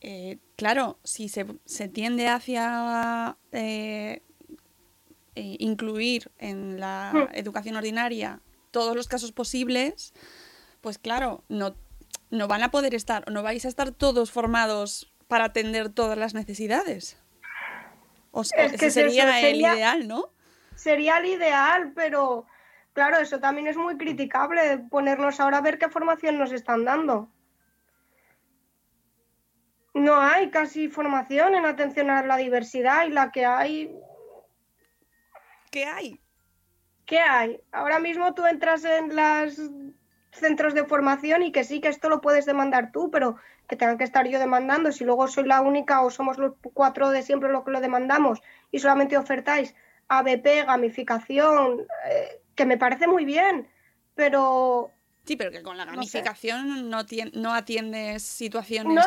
[SPEAKER 1] eh, claro, si se, se tiende hacia eh, incluir en la
[SPEAKER 2] Hmm.
[SPEAKER 1] educación ordinaria todos los casos posibles, pues claro, no, no van a poder estar, no vais a estar todos formados para atender todas las necesidades. O
[SPEAKER 2] Es que
[SPEAKER 1] ese
[SPEAKER 2] es eso,
[SPEAKER 1] sería el
[SPEAKER 2] sería-
[SPEAKER 1] ideal, ¿no?
[SPEAKER 2] Sería el ideal, pero claro, eso también es muy criticable, ponernos ahora a ver qué formación nos están dando. No hay casi formación en atención a la diversidad y la que hay
[SPEAKER 1] ¿Qué hay?
[SPEAKER 2] ¿Qué hay? Ahora mismo tú entras en los centros de formación y que sí, que esto lo puedes demandar tú, pero que tenga que estar yo demandando. Si luego soy la única o somos los cuatro de siempre los que lo demandamos y solamente ofertáis ABP, gamificación, eh, que me parece muy bien, pero
[SPEAKER 1] Sí, pero que con la
[SPEAKER 2] No sé.
[SPEAKER 1] gamificación no, tien- no atiendes situaciones
[SPEAKER 2] no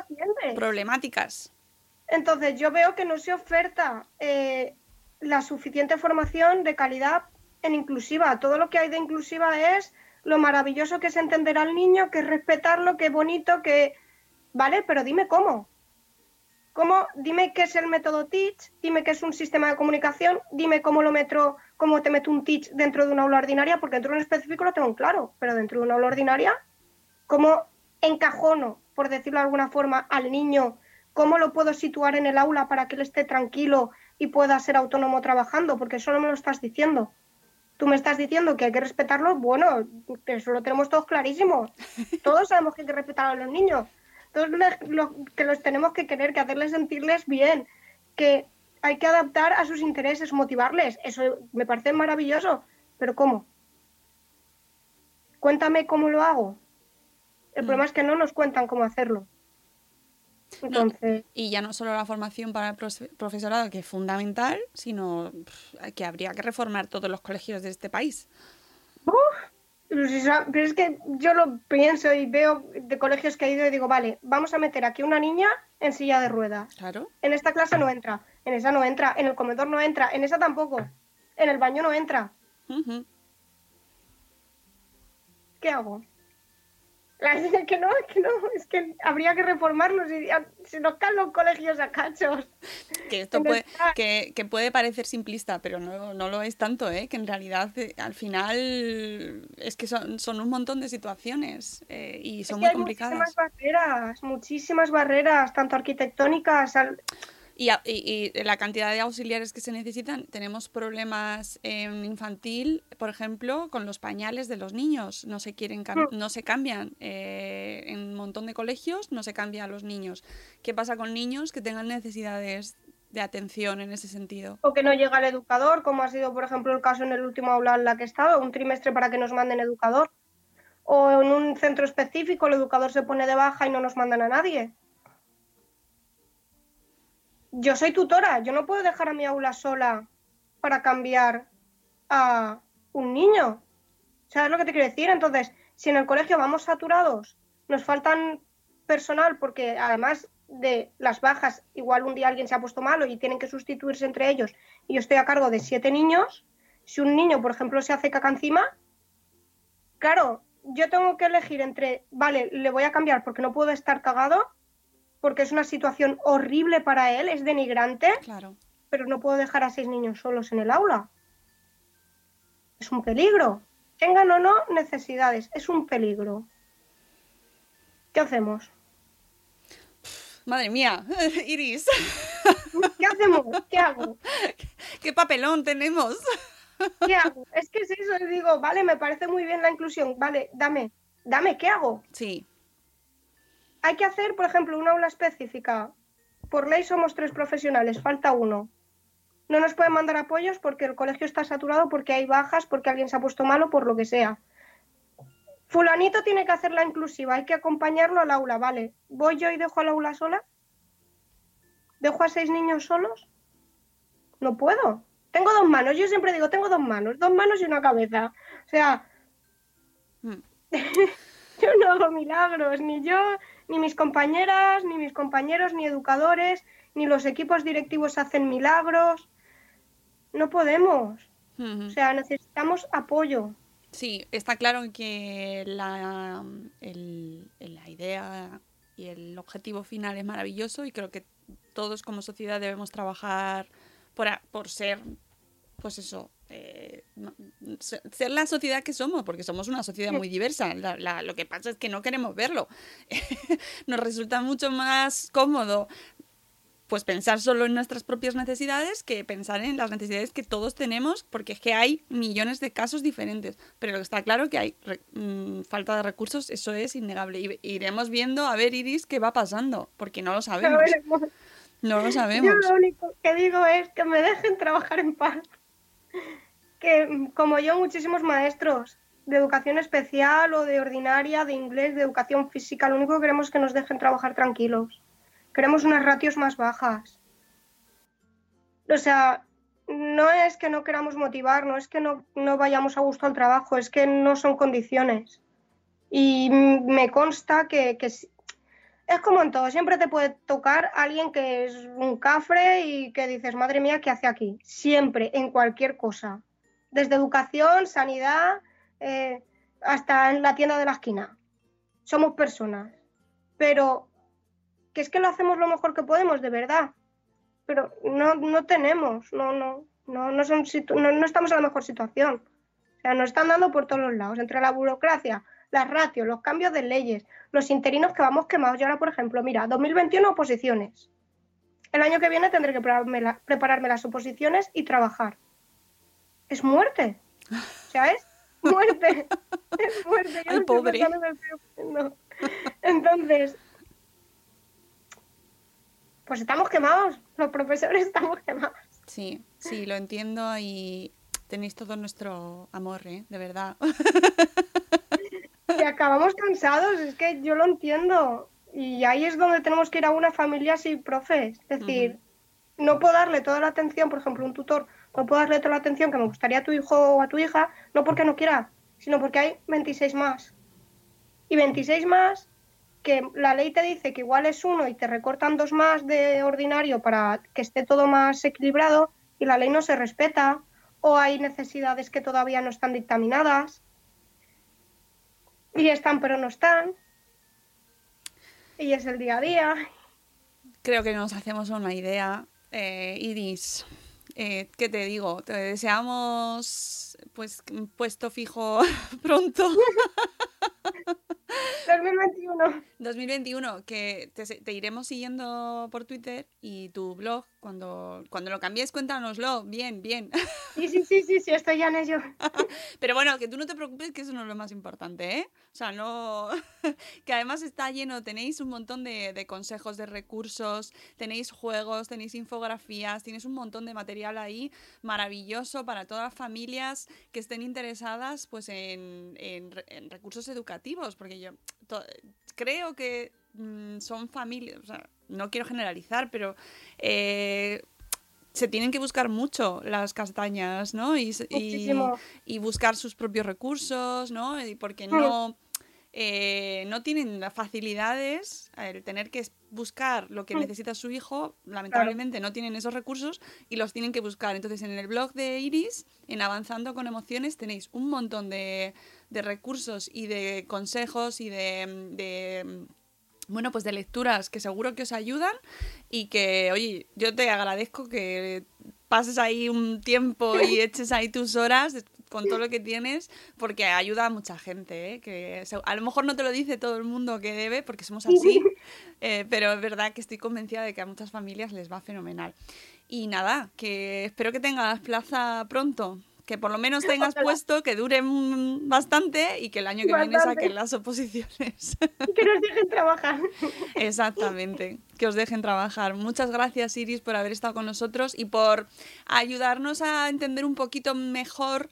[SPEAKER 1] problemáticas.
[SPEAKER 2] Entonces yo veo que no se oferta eh, la suficiente formación de calidad en inclusiva. Todo lo que hay de inclusiva es lo maravilloso que es entender al niño, que es respetarlo, que es bonito, que... Vale, pero dime cómo. ¿Cómo? Dime qué es el método Teach, dime qué es un sistema de comunicación, dime cómo lo meto, cómo te meto un Teach dentro de una aula ordinaria, porque dentro de un específico lo tengo claro, pero dentro de una aula ordinaria, ¿cómo encajono, por decirlo de alguna forma, al niño? ¿Cómo lo puedo situar en el aula para que él esté tranquilo y pueda ser autónomo trabajando? Porque eso no me lo estás diciendo. Tú me estás diciendo que hay que respetarlo, bueno, eso lo tenemos todos clarísimo. Todos sabemos que hay que respetar a los niños. Todos les- lo- que los tenemos que querer, que hacerles sentirles bien, que hay que adaptar a sus intereses, motivarles. Eso me parece maravilloso. Pero ¿cómo? Cuéntame cómo lo hago. El
[SPEAKER 1] Mm.
[SPEAKER 2] problema es que no nos cuentan cómo hacerlo. Entonces,
[SPEAKER 1] Y ya no solo la formación para el profesorado, que es fundamental, sino que habría que reformar todos los colegios de este país.
[SPEAKER 2] Pero es que yo lo pienso y veo de colegios que he ido y digo, vale, vamos a meter aquí una niña en silla de ruedas.
[SPEAKER 1] Claro.
[SPEAKER 2] En esta clase no entra, en esa no entra, en el comedor no entra, en esa tampoco, en el baño no entra. ¿Qué hago? La dice que no, que no, es que habría que reformarlos y ya- se nos caen los colegios a cachos.
[SPEAKER 1] Que esto puede, que, que puede parecer simplista, pero no, no lo es tanto, ¿eh? Que en realidad eh, al final es que son, son un montón de situaciones eh, y
[SPEAKER 2] Es
[SPEAKER 1] son
[SPEAKER 2] que
[SPEAKER 1] muy
[SPEAKER 2] hay
[SPEAKER 1] complicadas.
[SPEAKER 2] muchísimas barreras, muchísimas barreras, tanto arquitectónicas, al-
[SPEAKER 1] Y, y- y la cantidad de auxiliares que se necesitan. Tenemos problemas en infantil, por ejemplo, con los pañales de los niños. No se quieren
[SPEAKER 2] Mm.
[SPEAKER 1] no se cambian. eh, en un montón de colegios no se cambian a los niños. ¿Qué pasa con niños que tengan necesidades de atención en ese sentido?
[SPEAKER 2] o que no llega el educador, como ha sido, por ejemplo, el caso en el último aula en la que he estado, un trimestre para que nos manden educador. O en un centro específico el educador se pone de baja y no nos mandan a nadie. Yo soy tutora, yo no puedo dejar a mi aula sola para cambiar a un niño. ¿Sabes lo que te quiero decir? Entonces, si en el colegio vamos saturados, nos faltan personal porque además de las bajas, igual un día alguien se ha puesto malo y tienen que sustituirse entre ellos y yo estoy a cargo de siete niños, si un niño, por ejemplo, se hace caca encima, claro, yo tengo que elegir entre, vale, le voy a cambiar porque no puedo estar cagado, porque es una situación horrible para él, es denigrante,
[SPEAKER 1] Claro.
[SPEAKER 2] pero no puedo dejar a seis niños solos en el aula. Es un peligro. Tengan o no necesidades, es un peligro. ¿Qué hacemos?
[SPEAKER 1] Madre mía, Iris,
[SPEAKER 2] ¿Qué hacemos? ¿Qué hago?
[SPEAKER 1] qué papelón tenemos.
[SPEAKER 2] ¿Qué hago? Es que es eso, digo, vale, me parece muy bien la inclusión, vale, dame, dame, ¿qué hago?
[SPEAKER 1] Sí,
[SPEAKER 2] Hay que hacer, por ejemplo, una aula específica. Por ley somos tres profesionales, falta uno. No nos pueden mandar apoyos porque el colegio está saturado, porque hay bajas, porque alguien se ha puesto malo, por lo que sea. Fulanito tiene que hacer la inclusiva, hay que acompañarlo al aula, vale. ¿Voy yo y dejo al aula sola? ¿Dejo a seis niños solos? No puedo. Tengo dos manos, yo siempre digo, tengo dos manos, dos manos y una cabeza. O sea,
[SPEAKER 1] Mm.
[SPEAKER 2] yo no hago milagros, ni yo, ni mis compañeras, ni mis compañeros, ni educadores, ni los equipos directivos hacen milagros. No podemos. O sea, necesitamos apoyo.
[SPEAKER 1] Sí, está claro que la, el- la idea y el objetivo final es maravilloso y creo que todos como sociedad debemos trabajar por, por ser, pues eso, eh, ser la sociedad que somos, porque somos una sociedad muy diversa. La- la- lo que pasa es que no queremos verlo. Nos resulta mucho más cómodo pues pensar solo en nuestras propias necesidades que pensar en las necesidades que todos tenemos, porque es que hay millones de casos diferentes. Pero está claro que hay mm, falta de recursos, eso es innegable. Y iremos viendo a ver, Iris, qué va pasando, porque no lo sabemos. No lo
[SPEAKER 2] Yo
[SPEAKER 1] sabemos.
[SPEAKER 2] lo único que digo es que me dejen trabajar en paz. Que mm, como yo, muchísimos maestros de educación especial o de ordinaria, de inglés, de educación física, lo único que queremos es que nos dejen trabajar tranquilos. Queremos unas ratios más bajas. O sea, no es que no queramos motivar, no es que no, no vayamos a gusto al trabajo, es que no son condiciones. Y mm, me consta que, que es como en todo, siempre te puede tocar alguien que es un cafre y que dices, madre mía, ¿qué hace aquí? Siempre, en cualquier cosa. Desde educación, sanidad, eh, hasta en la tienda de la esquina. Somos personas. Pero que es que lo hacemos lo mejor que podemos, de verdad. Pero no, no tenemos, no, no, no, no, son no estamos en la mejor situación. O sea, nos están dando por todos los lados, entre la burocracia, las ratios, los cambios de leyes, los interinos que vamos quemados. Y ahora, por ejemplo, mira, 2021 oposiciones. El año que viene tendré que prepararme, la- prepararme las oposiciones y trabajar. Es muerte. O sea, es muerte. Es muerte. Yo
[SPEAKER 1] Ay,
[SPEAKER 2] no estoy
[SPEAKER 1] pobre.
[SPEAKER 2] no. Entonces, pues estamos quemados. Los profesores estamos quemados.
[SPEAKER 1] Sí, sí, lo entiendo y tenéis todo nuestro amor, ¿eh? De verdad.
[SPEAKER 2] Y acabamos cansados, es que yo lo entiendo. Y ahí es donde tenemos que ir a una familia sin profes. Es decir, no puedo darle toda la atención, por ejemplo, un tutor, no puedo darle toda la atención que me gustaría a tu hijo o a tu hija, no porque no quiera, sino porque hay 26 más. Y 26 más que la ley te dice que igual es uno y te recortan dos más de ordinario para que esté todo más equilibrado y la ley no se respeta o hay necesidades que todavía no están dictaminadas y están pero no están y es el día a día.
[SPEAKER 1] Creo que nos hacemos una idea. Eh, Iris, eh, ¿qué te digo? Te deseamos pues un puesto fijo pronto.
[SPEAKER 2] 2021.
[SPEAKER 1] 2021, que te, te iremos siguiendo por Twitter y tu blog, cuando, cuando lo cambies, cuéntanoslo. Bien, bien.
[SPEAKER 2] Sí, sí, sí, sí, sí, estoy ya en ello.
[SPEAKER 1] Pero bueno, que tú no te preocupes, que eso no es lo más importante, ¿eh? O sea, no. que además está lleno, tenéis un montón de, de consejos, de recursos, tenéis juegos, tenéis infografías, tienes un montón de material ahí maravilloso para todas las familias que estén interesadas pues en, en, en recursos educativos, porque yo creo que mm, son familias, o sea, no quiero generalizar, pero eh, se tienen que buscar mucho las castañas, ¿no? Y, buscar sus propios recursos, ¿no? Y porque no, eh, no tienen las facilidades, el tener que buscar lo que
[SPEAKER 2] Mm.
[SPEAKER 1] necesita su hijo, lamentablemente no tienen esos recursos y los tienen que buscar. Entonces, en el blog de Iris, en Avanzando con Emociones, tenéis un montón de, de recursos y de consejos y de, de, bueno, pues de lecturas que seguro que os ayudan y que, oye, yo te agradezco que pases ahí un tiempo y eches ahí tus horas con todo lo que tienes, porque ayuda a mucha gente, ¿eh? que a lo mejor no te lo dice todo el mundo que debe, porque somos así, eh, pero es verdad que estoy convencida de que a muchas familias les va fenomenal. Y nada, que espero que tengas plaza pronto, que por lo menos tengas
[SPEAKER 2] Ojalá.
[SPEAKER 1] puesto, que dure bastante y que el año que viene saquen las oposiciones.
[SPEAKER 2] Que nos dejen trabajar.
[SPEAKER 1] Exactamente, que os dejen trabajar. Muchas gracias Iris por haber estado con nosotros y por ayudarnos a entender un poquito mejor,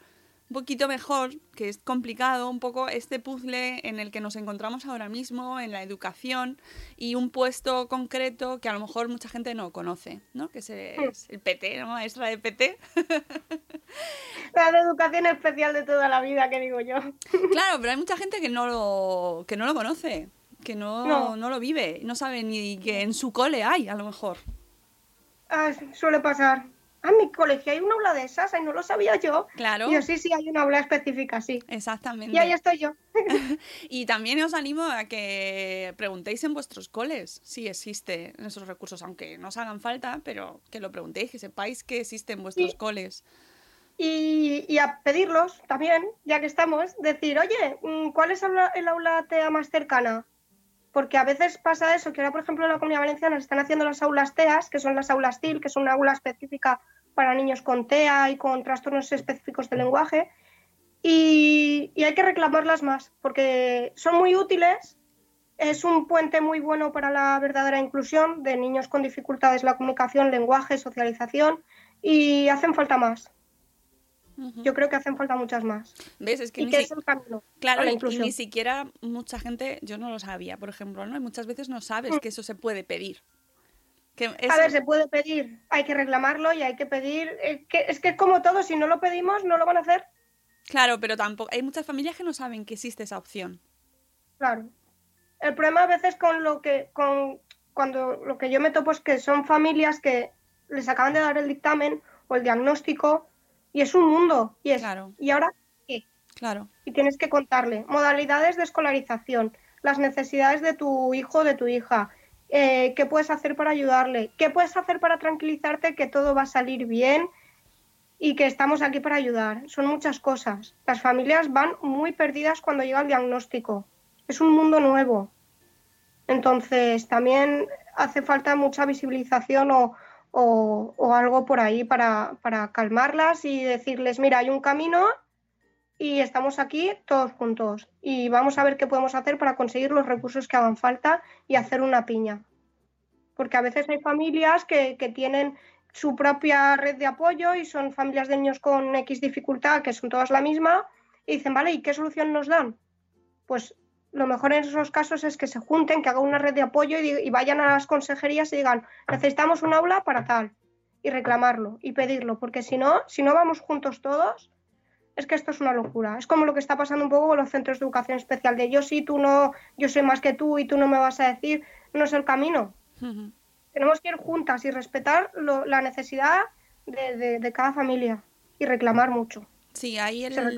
[SPEAKER 1] un poquito mejor, que es complicado, un poco este puzzle en el que nos encontramos ahora mismo, en la educación y un puesto concreto que a lo mejor mucha gente no conoce, ¿no? Que es el, PT, ¿no? Maestra de PT.
[SPEAKER 2] La de educación especial de toda la vida, que digo yo.
[SPEAKER 1] Claro, pero hay mucha gente que no lo, que no lo conoce, que no,
[SPEAKER 2] No.
[SPEAKER 1] no lo vive, no sabe ni que en su cole hay, a lo mejor.
[SPEAKER 2] Ah, suele pasar. Ah, en mi colegio hay un aula de esas, ay, no lo sabía yo.
[SPEAKER 1] Claro.
[SPEAKER 2] Y yo sí, sí, hay una aula específica, sí.
[SPEAKER 1] Exactamente.
[SPEAKER 2] Y ahí estoy yo.
[SPEAKER 1] Y también os animo a que preguntéis en vuestros coles si existen esos recursos, aunque no os hagan falta, pero que lo preguntéis, que sepáis que existen vuestros
[SPEAKER 2] Sí.
[SPEAKER 1] coles.
[SPEAKER 2] Y, y a pedirlos también, ya que estamos, decir, oye, mm, ¿cuál es el aula TEA más cercana? Porque a veces pasa eso, que ahora, por ejemplo, en la Comunidad Valenciana se están haciendo las aulas TEAS, que son las aulas TIL, que son una aula específica para niños con TEA y con trastornos específicos del lenguaje. Y, y hay que reclamarlas más, porque son muy útiles, es un puente muy bueno para la verdadera inclusión de niños con dificultades en la comunicación, lenguaje, socialización, y hacen falta más. Yo creo que hacen falta muchas más.
[SPEAKER 1] ¿Ves? Es que
[SPEAKER 2] Y
[SPEAKER 1] ni
[SPEAKER 2] que
[SPEAKER 1] si-
[SPEAKER 2] es el camino.
[SPEAKER 1] Claro,
[SPEAKER 2] la
[SPEAKER 1] y, ni siquiera mucha gente, yo no lo sabía, por ejemplo, ¿no? Y muchas veces no sabes que eso se puede pedir.
[SPEAKER 2] A ver, se puede pedir, hay que reclamarlo y hay que pedir. que, es que es como todo, si no lo pedimos, no lo van a hacer.
[SPEAKER 1] Claro, pero tampoco. Hay muchas familias que no saben que existe esa opción.
[SPEAKER 2] Claro. El problema a veces con lo que, con cuando lo que yo me topo es que son familias que les acaban de dar el dictamen o el diagnóstico y es un mundo. Y es,
[SPEAKER 1] Claro.
[SPEAKER 2] ¿y ahora qué?
[SPEAKER 1] Claro.
[SPEAKER 2] y tienes que contarle modalidades de escolarización, las necesidades de tu hijo o de tu hija, eh, qué puedes hacer para ayudarle, qué puedes hacer para tranquilizarte que todo va a salir bien y que estamos aquí para ayudar. Son muchas cosas. Las familias van muy perdidas cuando llega el diagnóstico. Es un mundo nuevo. Entonces, también hace falta mucha visibilización o, o- o algo por ahí para, para calmarlas y decirles, mira, hay un camino y estamos aquí todos juntos y vamos a ver qué podemos hacer para conseguir los recursos que hagan falta y hacer una piña. Porque a veces hay familias que, que tienen su propia red de apoyo y son familias de niños con X dificultad, que son todas la misma, y dicen, vale, ¿y qué solución nos dan? Pues lo mejor en esos casos es que se junten, que hagan una red de apoyo y, y vayan a las consejerías y digan, necesitamos un aula para tal, y reclamarlo y pedirlo, porque si no, si no vamos juntos todos, es que esto es una locura. Es como lo que está pasando un poco con los centros de educación especial, de yo sí, tú no, yo soy más que tú y tú no me vas a decir, no es el camino. Tenemos que ir juntas y respetar lo- la necesidad de, de- de cada familia y reclamar mucho.
[SPEAKER 1] Sí, ahí el,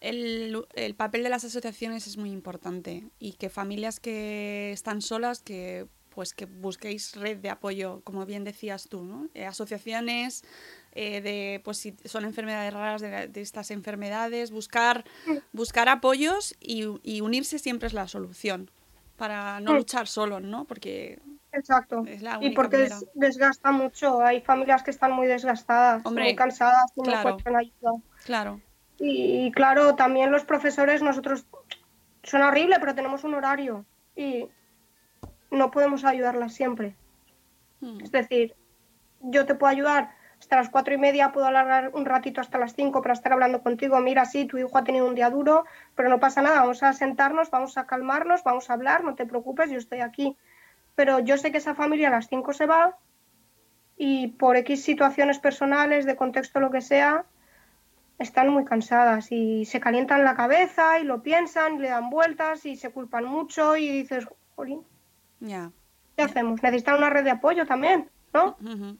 [SPEAKER 1] el, el papel de las asociaciones es muy importante y que familias que están solas, que pues que busquéis red de apoyo, como bien decías tú, ¿no? Eh, asociaciones eh, de, pues si son enfermedades raras de, la- de estas enfermedades, buscar, buscar apoyos y, y unirse siempre es la solución para no luchar solos, ¿no? Porque
[SPEAKER 2] Exacto.
[SPEAKER 1] Es la
[SPEAKER 2] Y
[SPEAKER 1] única
[SPEAKER 2] porque
[SPEAKER 1] manera.
[SPEAKER 2] es- desgasta mucho. Hay familias que están muy desgastadas,
[SPEAKER 1] Hombre,
[SPEAKER 2] muy cansadas y no
[SPEAKER 1] claro.
[SPEAKER 2] encuentran ayuda.
[SPEAKER 1] Claro,
[SPEAKER 2] Y, claro, también los profesores, nosotros, suena horrible, pero tenemos un horario y no podemos ayudarlas siempre.
[SPEAKER 1] Mm.
[SPEAKER 2] Es decir, yo te puedo ayudar hasta las cuatro y media, puedo alargar un ratito hasta las cinco para estar hablando contigo. Mira, sí, tu hijo ha tenido un día duro, pero no pasa nada, vamos a sentarnos, vamos a calmarnos, vamos a hablar, no te preocupes, yo estoy aquí. Pero yo sé que esa familia a las cinco se va y por X situaciones personales, de contexto, lo que sea, están muy cansadas y se calientan la cabeza y lo piensan y le dan vueltas y se culpan mucho y dices, jolín. ¿qué hacemos? Necesitan una red de apoyo también, ¿no?
[SPEAKER 1] Ujú.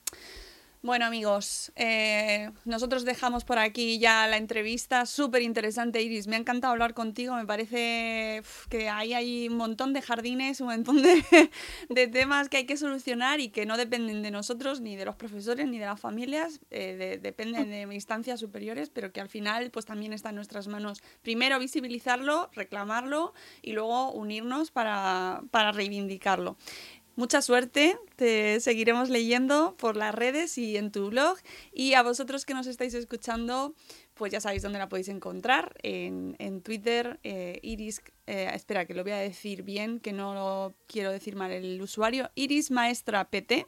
[SPEAKER 1] Bueno amigos, eh, nosotros dejamos por aquí ya la entrevista, súper interesante Iris, me ha encantado hablar contigo, me parece que ahí hay un montón de jardines, un montón de, de temas que hay que solucionar y que no dependen de nosotros, ni de los profesores, ni de las familias, eh, de- dependen de instancias superiores, pero que al final pues también está en nuestras manos primero visibilizarlo, reclamarlo y luego unirnos para, para reivindicarlo. Mucha suerte, te seguiremos leyendo por las redes y en tu blog. Y a vosotros que nos estáis escuchando, pues ya sabéis dónde la podéis encontrar. En, en Twitter, eh, Iris, eh, espera que lo voy a decir bien, que no lo quiero decir mal el usuario, Iris Maestra PT.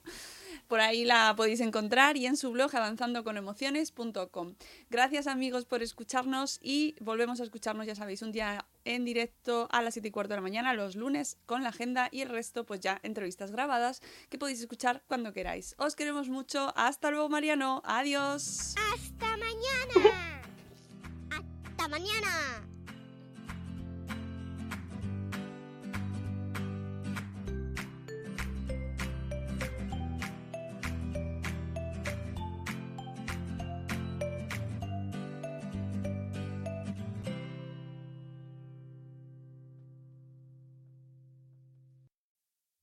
[SPEAKER 1] Por ahí la podéis encontrar y en su blog avanzandoconemociones.com. Gracias amigos por escucharnos y volvemos a escucharnos, ya sabéis, un día en directo a las 7 y cuarto de la mañana, los lunes, con la agenda y el resto, pues ya entrevistas grabadas que podéis escuchar cuando queráis. Os queremos mucho. Hasta luego, Mariano. Adiós.
[SPEAKER 3] ¡Hasta mañana! ¡Hasta mañana!